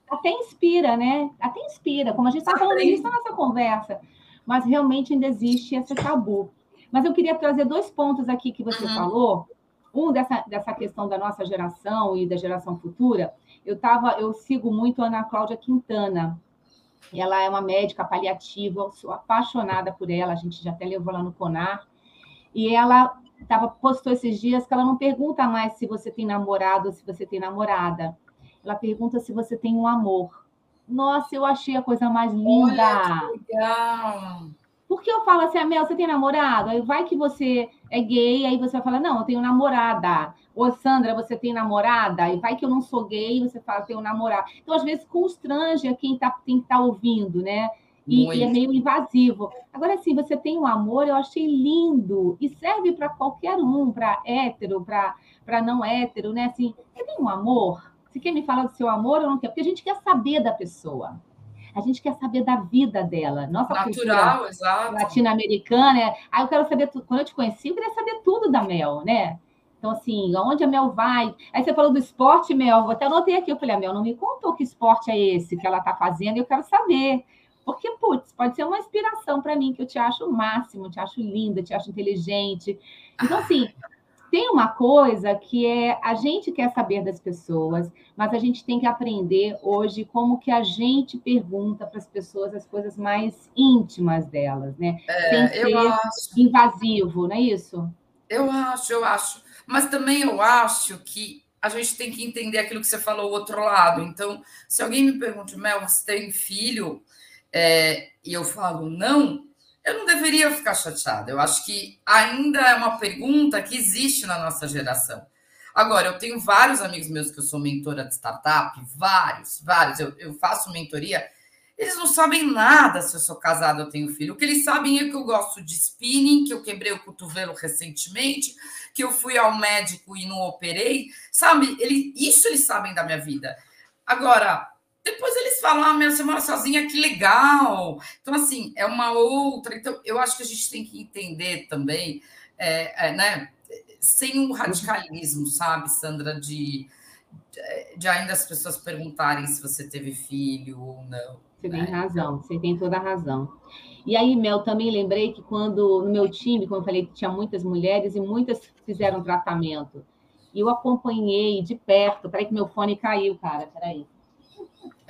Speaker 1: Até inspira, né? Até inspira, como a gente está falando isso na nossa conversa. Mas realmente ainda existe esse tabu. Mas eu queria trazer dois pontos aqui que você uhum. falou. Um dessa, dessa questão da nossa geração e da geração futura, eu tava, eu sigo muito a Ana Cláudia Quintana. Ela é uma médica paliativa, sou apaixonada por ela, a gente já até levou lá no CONAR. E ela tava, postou esses dias que ela não pergunta mais se você tem namorado ou se você tem namorada. Ela pergunta se você tem um amor. Nossa, eu achei a coisa mais linda.
Speaker 2: Olha, que legal.
Speaker 1: Por que eu falo assim, Mel, você tem namorado? Aí vai que você é gay, aí você vai falar, não, eu tenho namorada. Ô, Sandra, você tem namorada? E vai que eu não sou gay, você fala, tenho namorado. Então, às vezes, constrange a quem está tá ouvindo, né? E, e, é meio invasivo. Agora, assim, você tem um amor, eu achei lindo, e serve para qualquer um, para hétero, para não hétero, né? Assim, você tem um amor? Você quer me falar do seu amor ou não quer? Porque a gente quer saber da pessoa. A gente quer saber da vida dela. Nossa
Speaker 2: Natural, exato.
Speaker 1: Latino-americana. É... Aí eu quero saber tudo. Quando eu te conheci, eu queria saber tudo da Mel, né? Então, assim, aonde a Mel vai? Aí você falou do esporte, Mel. Eu até anotei aqui. Eu falei, a Mel não me contou que esporte é esse que ela está fazendo. Eu quero saber. Porque, putz, pode ser uma inspiração para mim, que eu te acho o máximo, te acho linda, te acho inteligente. Então, assim, tem uma coisa que é a gente quer saber das pessoas, mas a gente tem que aprender hoje como que a gente pergunta para as pessoas as coisas mais íntimas delas, né?
Speaker 2: É, Sem ser acho...
Speaker 1: invasivo, não é isso?
Speaker 2: Eu acho, eu acho. Mas também eu acho que a gente tem que entender aquilo que você falou, o outro lado. Então, se alguém me pergunta, Mel, você tem filho? É, e eu falo não, eu não deveria ficar chateada. Eu acho que ainda é uma pergunta que existe na nossa geração. Agora, eu tenho vários amigos meus que eu sou mentora de startup, vários, vários. Eu, eu faço mentoria. Eles não sabem nada se eu sou casada ou tenho filho. O que eles sabem é que eu gosto de spinning, que eu quebrei o cotovelo recentemente, que eu fui ao médico e não operei. Sabe? Ele, isso eles sabem da minha vida. Agora, depois eles falam, ah, minha, você mora sozinha, que legal. Então, assim, é uma outra. Então, eu acho que a gente tem que entender também, é, é, né? Sem um radicalismo, sabe, Sandra, de, de ainda as pessoas perguntarem se você teve filho ou não.
Speaker 1: Você né? tem razão, você tem toda a razão. E aí, Mel, também lembrei que quando no meu time, como eu falei, tinha muitas mulheres e muitas fizeram tratamento. E eu acompanhei de perto. Peraí que meu fone caiu, cara. Peraí.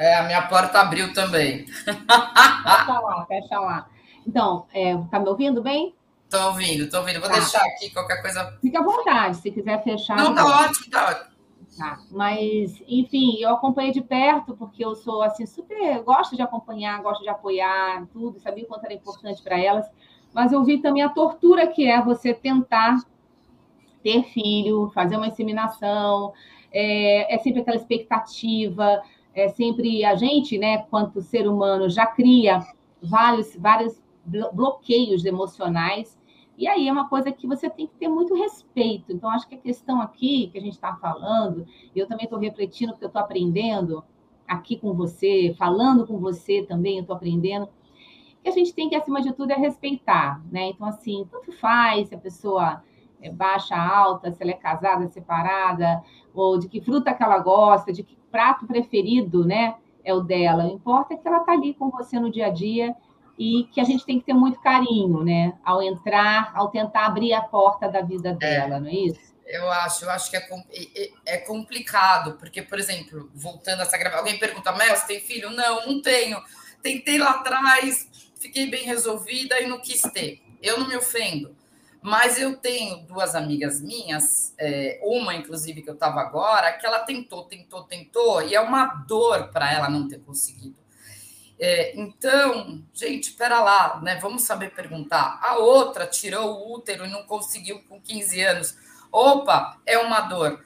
Speaker 2: É, a minha porta abriu também.
Speaker 1: Fecha lá, fecha lá. Então, é, tá me ouvindo bem?
Speaker 2: Estou ouvindo, estou ouvindo. Vou tá. deixar aqui qualquer coisa.
Speaker 1: Fica à vontade, se quiser fechar.
Speaker 2: Não, tá ótimo, tá ótimo.
Speaker 1: Tá. Mas, enfim, eu acompanhei de perto, porque eu sou assim, super. Gosto de acompanhar, gosto de apoiar tudo, sabia o quanto era importante para elas. Mas eu vi também a tortura que é você tentar ter filho, fazer uma inseminação, é, é sempre aquela expectativa é sempre a gente, né, quanto ser humano, já cria vários, vários bloqueios emocionais. E aí é uma coisa que você tem que ter muito respeito. Então, acho que a questão aqui que a gente está falando, eu também estou refletindo, porque eu estou aprendendo aqui com você, falando com você também, eu estou aprendendo, que a gente tem que, acima de tudo, é respeitar, né? Então, assim, tanto faz se a pessoa é baixa, alta, se ela é casada, separada, ou de que fruta que ela gosta, de que prato preferido, né, é o dela. O importa é que ela está ali com você no dia a dia e que a gente tem que ter muito carinho, né, ao entrar, ao tentar abrir a porta da vida é. dela, é, não é isso?
Speaker 2: Eu acho, eu acho que é, é complicado, porque, por exemplo, voltando a essa gravação, alguém pergunta, Mel, você tem filho? Não, não tenho. Tentei lá atrás, fiquei bem resolvida e não quis ter. Eu não me ofendo. Mas eu tenho duas amigas minhas, é, uma inclusive que eu estava agora, que ela tentou, tentou, tentou, e é uma dor para ela não ter conseguido. É, então, gente, espera lá, né? Vamos saber perguntar. A outra tirou o útero e não conseguiu com 15 anos. Opa, é uma dor.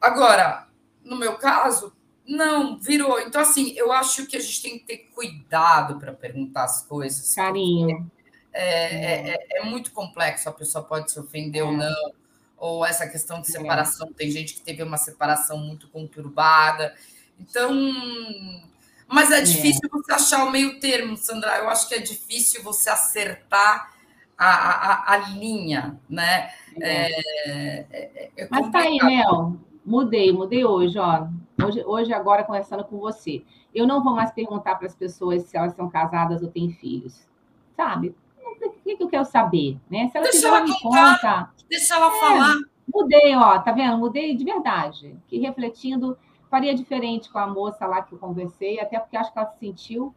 Speaker 2: Agora, no meu caso, não, virou. Então, assim, eu acho que a gente tem que ter cuidado para perguntar as coisas.
Speaker 1: Carinho.
Speaker 2: É, é, é, é, muito complexo, a pessoa pode se ofender ou é. não, ou essa questão de é. separação, tem gente que teve uma separação muito conturbada. Então, mas é difícil você achar o meio termo, Sandra. Eu acho que é difícil você acertar a, a, a linha, né?
Speaker 1: É, é, Mas tá aí, Mel. Mudei, mudei hoje, ó. Hoje, hoje, agora, conversando com você. Eu não vou mais perguntar para as pessoas se elas são casadas ou têm filhos. Sabe? O que, que eu quero saber? Né? Se ela deixa ela me conta.
Speaker 2: Deixa ela é, falar.
Speaker 1: Mudei, ó, tá vendo? Mudei de verdade. Que refletindo, faria diferente com a moça lá que eu conversei, até porque acho que ela se sentiu,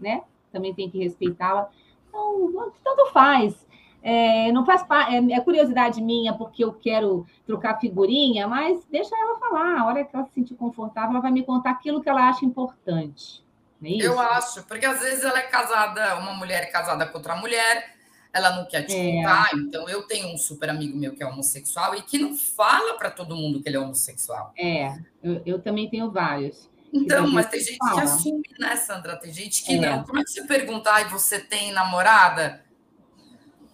Speaker 1: né? Também tem que respeitá-la. Então, tanto faz. É, não faz é, é, curiosidade minha porque eu quero trocar figurinha, mas deixa ela falar. A hora que ela se sentir confortável, ela vai me contar aquilo que ela acha importante
Speaker 2: É eu acho, porque às vezes ela é casada, uma mulher casada com outra mulher, ela não quer te é. contar. Então, eu tenho um super amigo meu que é homossexual e que não fala para todo mundo que ele é homossexual.
Speaker 1: É, eu, eu também tenho vários.
Speaker 2: Então, mas tem gente fala. que assume, né, Sandra? Tem gente que é. não. Como é que você perguntar e você tem namorada?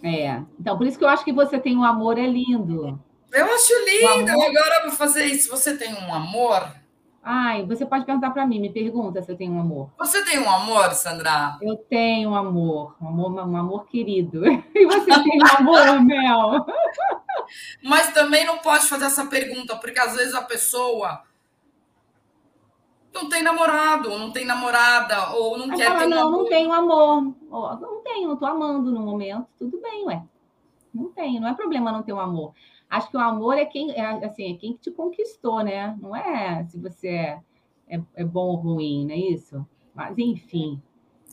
Speaker 1: É, então por isso que eu acho que você tem um amor é lindo.
Speaker 2: Eu acho lindo. Amor... Agora eu vou fazer isso. Você tem um amor?
Speaker 1: Ai, você pode perguntar para mim, me pergunta se eu tenho um amor.
Speaker 2: Você tem um amor, Sandra?
Speaker 1: Eu tenho um amor, um amor, um amor querido. E você tem um amor, Mel?
Speaker 2: Mas também não pode fazer essa pergunta, porque às vezes a pessoa não tem namorado, não tem namorada, ou não Aí quer
Speaker 1: fala,
Speaker 2: ter
Speaker 1: Não, não tenho amor. Não tenho, não estou amando no momento. Tudo bem, ué. Não tenho, não é problema não ter um amor. Acho que o amor é quem, é, assim, é quem te conquistou, né? Não é se você é, é, é bom ou ruim, não é isso? Mas, enfim.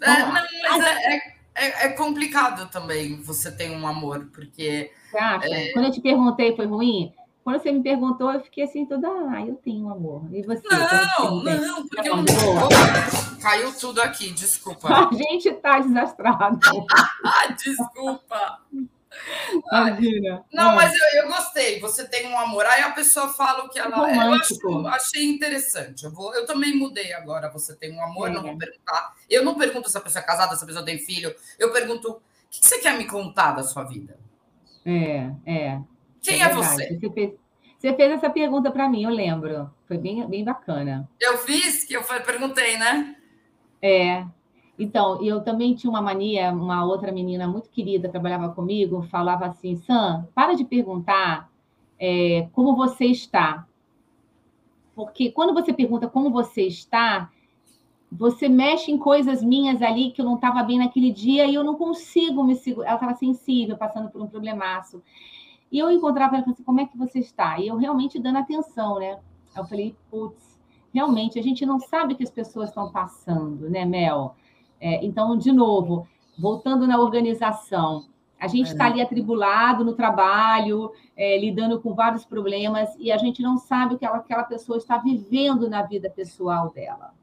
Speaker 2: É, não, mas é, é, é, é, complicado também você ter um amor, porque.
Speaker 1: Você Quando eu te perguntei, foi ruim? Quando você me perguntou, eu fiquei assim toda, ah, eu tenho um amor. E você?
Speaker 2: Não, não, porque eu... Caiu tudo aqui, desculpa.
Speaker 1: A gente tá desastrado.
Speaker 2: desculpa. Imagina. Não, é. mas eu, eu, gostei. Você tem um amor. Aí a pessoa fala o que ela é. Eu acho, achei interessante. Eu, vou, eu também mudei agora. Você tem um amor, é. não vou perguntar. Eu não pergunto se a pessoa é casada, se a pessoa tem filho. Eu pergunto: o que você quer me contar da sua vida?
Speaker 1: É, é.
Speaker 2: Quem é, é você?
Speaker 1: Você fez, você fez essa pergunta para mim, eu lembro. Foi bem, bem bacana.
Speaker 2: Eu fiz, que eu perguntei, né?
Speaker 1: É, então, eu também tinha uma mania, uma outra menina muito querida trabalhava comigo, falava assim, Sam, para de perguntar é, como você está. Porque quando você pergunta como você está, você mexe em coisas minhas ali que eu não estava bem naquele dia e eu não consigo me segurar. Ela estava sensível, passando por um problemaço. E eu encontrava ela e assim, como é que você está? E eu realmente dando atenção, né? Eu falei, putz, realmente, a gente não sabe o que as pessoas estão passando, né, Mel? É, então, de novo, voltando na organização, a gente está é. ali atribulado no trabalho, é, lidando com vários problemas, e a gente não sabe o que ela, aquela pessoa está vivendo na vida pessoal dela.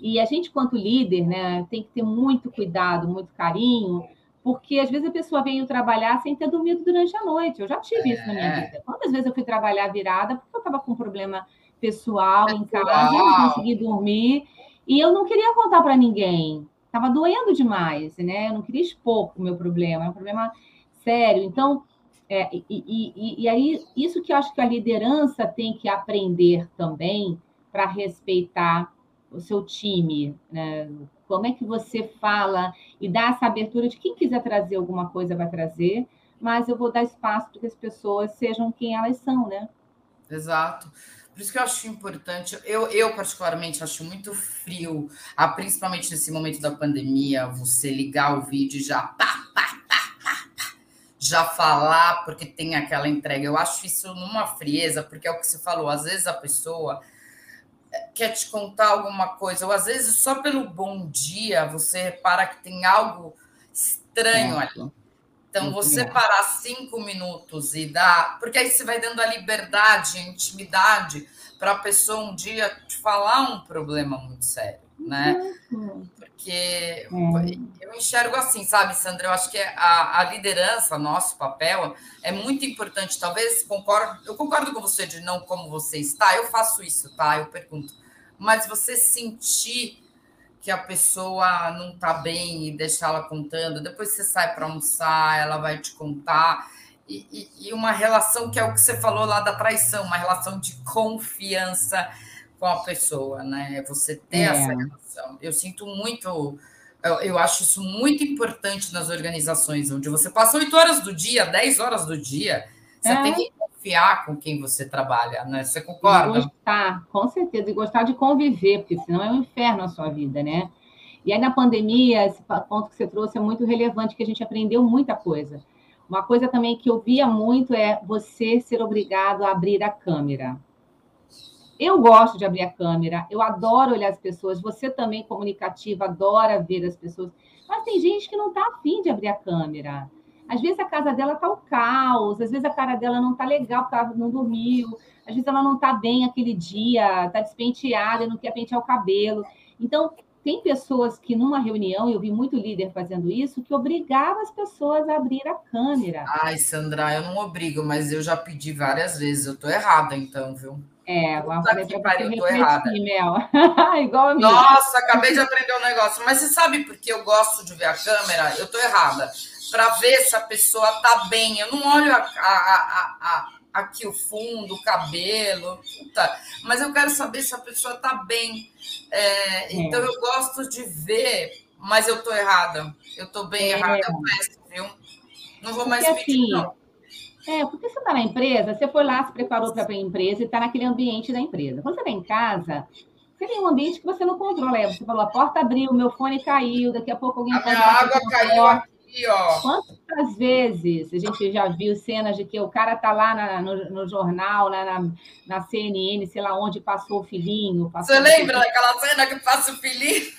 Speaker 1: E a gente, quanto líder, né, tem que ter muito cuidado, muito carinho, porque às vezes a pessoa veio trabalhar sem ter dormido durante a noite. Eu já tive isso na minha é. vida. Quantas vezes eu fui trabalhar virada porque eu estava com um problema pessoal, pessoal em casa, não consegui dormir, e eu não queria contar para ninguém. Estava doendo demais, né? Eu não queria expor o meu problema, é um problema sério. Então, é, e, e, e, aí, isso que eu acho que a liderança tem que aprender também para respeitar o seu time, né? Como é que você fala e dá essa abertura de quem quiser trazer alguma coisa vai trazer, mas eu vou dar espaço para que as pessoas sejam quem elas são, né?
Speaker 2: Exato. Por isso que eu acho importante, eu, eu particularmente acho muito frio, ah, principalmente nesse momento da pandemia, você ligar o vídeo e já pá, pá, pá, pá, pá, já falar, porque tem aquela entrega. Eu acho isso numa frieza, porque é o que você falou, às vezes a pessoa eh, quer te contar alguma coisa, ou às vezes só pelo bom dia você repara que tem algo estranho é. ali. Então, você parar cinco minutos e dar. Porque aí você vai dando a liberdade, a intimidade para a pessoa um dia te falar um problema muito sério, né? Uhum. Porque eu enxergo assim, sabe, Sandra? Eu acho que a, a liderança, nosso papel, é muito importante. Talvez concordo, eu concordo com você de não como você está, eu faço isso, tá? Eu pergunto. Mas você sentir que a pessoa não está bem e deixar ela contando, depois você sai para almoçar, ela vai te contar. E, e, e, uma relação que é o que você falou lá da traição, uma relação de confiança com a pessoa, né? Você ter é. essa relação. Eu sinto muito, eu, eu, acho isso muito importante nas organizações, onde você passa oito horas do dia, dez horas do dia, você é. tem que confiar com quem você trabalha, né? Você concorda?
Speaker 1: E gostar, com certeza, e gostar de conviver, porque senão é um inferno a sua vida, né? E aí, na pandemia, esse ponto que você trouxe é muito relevante, que a gente aprendeu muita coisa. Uma coisa também que eu via muito é você ser obrigado a abrir a câmera. Eu gosto de abrir a câmera, eu adoro olhar as pessoas, você também, comunicativa, adora ver as pessoas, mas tem gente que não está afim de abrir a câmera. Às vezes a casa dela está o caos, às vezes a cara dela não está legal porque ela não dormiu, às vezes ela não está bem aquele dia, está despenteada, não quer pentear o cabelo. Então, tem pessoas que numa reunião, eu vi muito líder fazendo isso, que obrigava as pessoas a abrir a câmera.
Speaker 2: Ai, Sandra, eu não obrigo, mas eu já pedi várias vezes. Eu tô errada, então, viu?
Speaker 1: É, Puta que pariu, eu tô errada. Mel.
Speaker 2: Igual a minha. Nossa, acabei de aprender um negócio. Mas você sabe por que eu gosto de ver a câmera? Eu tô errada. Para ver se a pessoa tá bem. Eu não olho a, a, a, aqui o fundo, o cabelo, puta, mas eu quero saber se a pessoa está bem. É, é. Então eu gosto de ver, mas eu estou errada. Eu estou bem é. errada, eu peço, viu? Não vou mais porque, pedir, assim, não.
Speaker 1: É, porque você está na empresa, você foi lá, se preparou para a empresa e está naquele ambiente da empresa. Quando você está em casa, você tem um ambiente que você não controla. Você falou, a porta abriu, meu fone caiu, daqui a pouco alguém...
Speaker 2: A minha água caiu aqui ó.
Speaker 1: Quantas vezes a gente já viu cenas de que o cara tá lá na, no, no, jornal, na, na, na, CNN, sei lá onde passou o filhinho. Passou
Speaker 2: Você lembra daquela cena que passa o filhinho?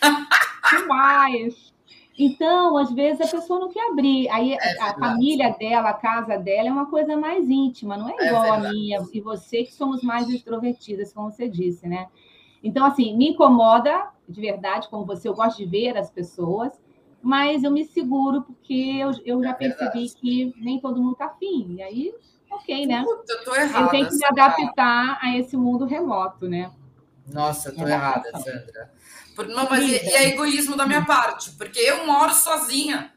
Speaker 1: Demais. Então, às vezes a pessoa não quer abrir. Aí é a família dela, a casa dela é uma coisa mais íntima, não é, é igual é a minha e você que somos mais extrovertidas, como você disse, né? Então, assim, me incomoda de verdade, como você, eu gosto de ver as pessoas, mas eu me seguro porque eu, eu já é percebi que nem todo mundo está afim. E aí, ok, né?
Speaker 2: Puta, eu tô errada.
Speaker 1: Eu tenho que me adaptar a esse mundo remoto, né?
Speaker 2: Nossa, eu tô é errada, Sandra. Por, não, mas e, e é egoísmo da minha parte, porque eu moro sozinha.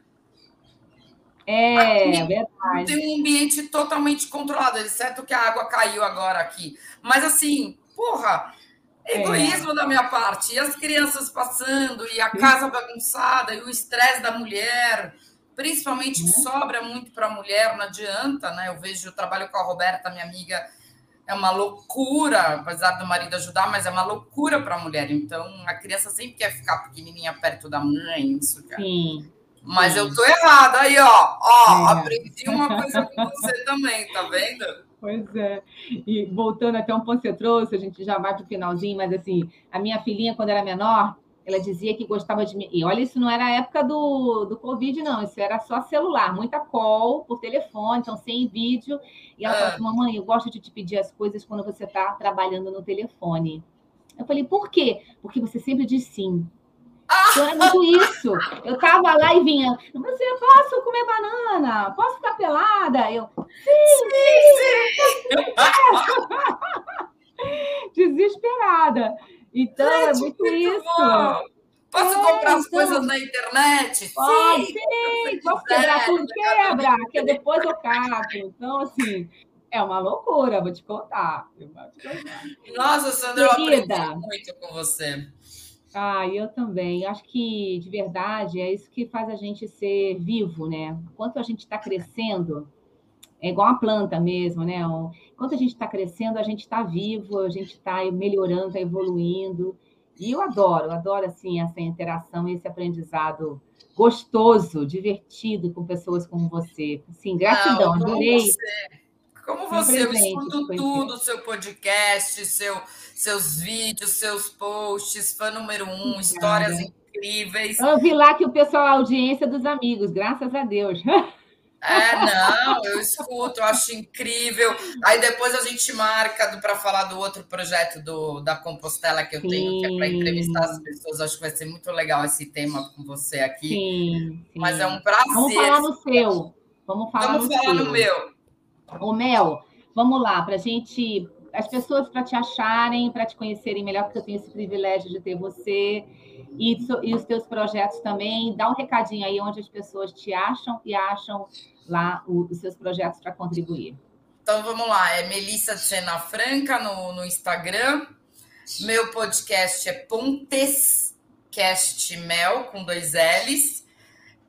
Speaker 1: É, aqui, verdade.
Speaker 2: Tem um ambiente totalmente controlado, exceto que a água caiu agora aqui. Mas assim, porra, é. Egoísmo é. da minha parte. E as crianças passando, e a casa bagunçada, e o estresse da mulher, principalmente que uhum. sobra muito para a mulher, não adianta, né? Eu vejo, eu trabalho com a Roberta, minha amiga, é uma loucura, apesar do marido ajudar, mas é uma loucura para a mulher. Então, a criança sempre quer ficar pequenininha perto da mãe, isso, cara. Sim. Mas Sim. eu tô errada aí, ó. Ó, é. aprendi uma coisa com você também, tá vendo?
Speaker 1: Pois é. E voltando até um ponto que você trouxe, a gente já vai para o finalzinho, mas assim, a minha filhinha, quando era menor, ela dizia que gostava de. E olha, isso não era a época do, do Covid, não. Isso era só celular, muita call por telefone, então sem vídeo. E ela falou assim: mamãe, eu gosto de te pedir as coisas quando você está trabalhando no telefone. Eu falei, por quê? Porque você sempre diz sim. Então era muito isso. Eu tava lá e vinha, você posso comer banana? Posso ficar pelada? Eu, sim, sim, sim. Desesperada. Então Gente, é muito, muito isso. Bom.
Speaker 2: Posso é, comprar as então, coisas na internet?
Speaker 1: Pode, sim, sim. Posso quebrar tudo? Quebra, que depois eu cato. Então, assim, é uma loucura, vou te contar.
Speaker 2: Nossa, Sandra, eu aprendi muito com você.
Speaker 1: Ah, eu também. Acho que, de verdade, é isso que faz a gente ser vivo, né? Enquanto a gente está crescendo, é igual a planta mesmo, né? Enquanto a gente está crescendo, a gente está vivo, a gente está melhorando, está evoluindo. E eu adoro, eu adoro, assim, essa interação, esse aprendizado gostoso, divertido com pessoas como você. Sim, gratidão,
Speaker 2: Não, adorei. Você. Como você, eu escuto tudo, seu podcast, seu seus vídeos, seus posts, fã número um, Obrigada. histórias incríveis.
Speaker 1: Eu vi lá que o pessoal, a audiência dos amigos, graças a Deus.
Speaker 2: É, não, eu escuto, eu acho incrível. Aí depois a gente marca para falar do outro projeto do, da Compostela que eu sim. tenho, que é para entrevistar as pessoas. Acho que vai ser muito legal esse tema com você aqui. Sim. Mas é um prazer.
Speaker 1: Vamos falar no seu. Vamos falar,
Speaker 2: vamos
Speaker 1: no,
Speaker 2: falar no meu.
Speaker 1: O Mel, vamos lá, para a gente as pessoas para te acharem, para te conhecerem melhor, porque eu tenho esse privilégio de ter você e, e, os teus projetos também. Dá um recadinho aí onde as pessoas te acham e acham lá os seus projetos para contribuir.
Speaker 2: Então vamos lá, é Melissa Sena Franca no, no Instagram. Meu podcast é Pontescast Mel com dois L's.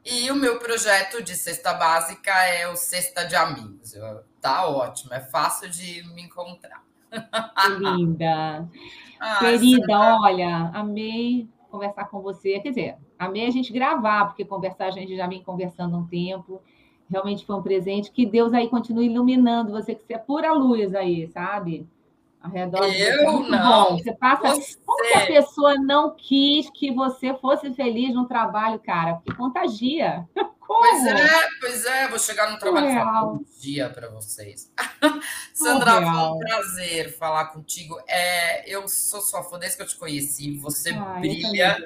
Speaker 2: E o meu projeto de cesta básica é o Cesta de Amigos. Tá ótimo, é fácil de me encontrar.
Speaker 1: Que linda. Ah, Querida, olha, amei conversar com você. Quer dizer, amei a gente gravar, porque conversar a gente já vem conversando um tempo. Realmente foi um presente. Que Deus aí continue iluminando você, que você é pura luz aí, sabe?
Speaker 2: Ao redor Eu você. não.
Speaker 1: Bom. Você passa. Você. Como que a pessoa não quis que você fosse feliz no trabalho, cara? Porque contagia.
Speaker 2: Pois é, pois é, vou chegar no trabalho e falar bom dia para vocês. Sandra, foi um prazer falar contigo. É, eu sou sua fã desde que eu te conheci. Você ah, brilha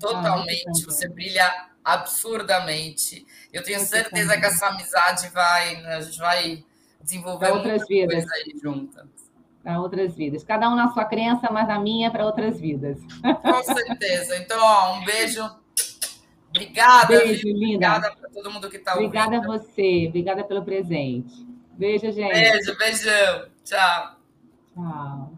Speaker 2: totalmente, ah, você brilha absurdamente. Eu tenho eu certeza também. que essa amizade vai, a gente vai desenvolver
Speaker 1: outras vidas
Speaker 2: aí juntas.
Speaker 1: Para outras vidas. Cada um na sua crença, mas a minha para outras vidas.
Speaker 2: Com certeza. Então, ó, um beijo Obrigada,
Speaker 1: Beijo, linda.
Speaker 2: Obrigada para todo mundo que está
Speaker 1: ouvindo. Obrigada a você. Obrigada pelo presente. Beijo, gente.
Speaker 2: Beijo, beijão. Tchau.
Speaker 1: Tchau.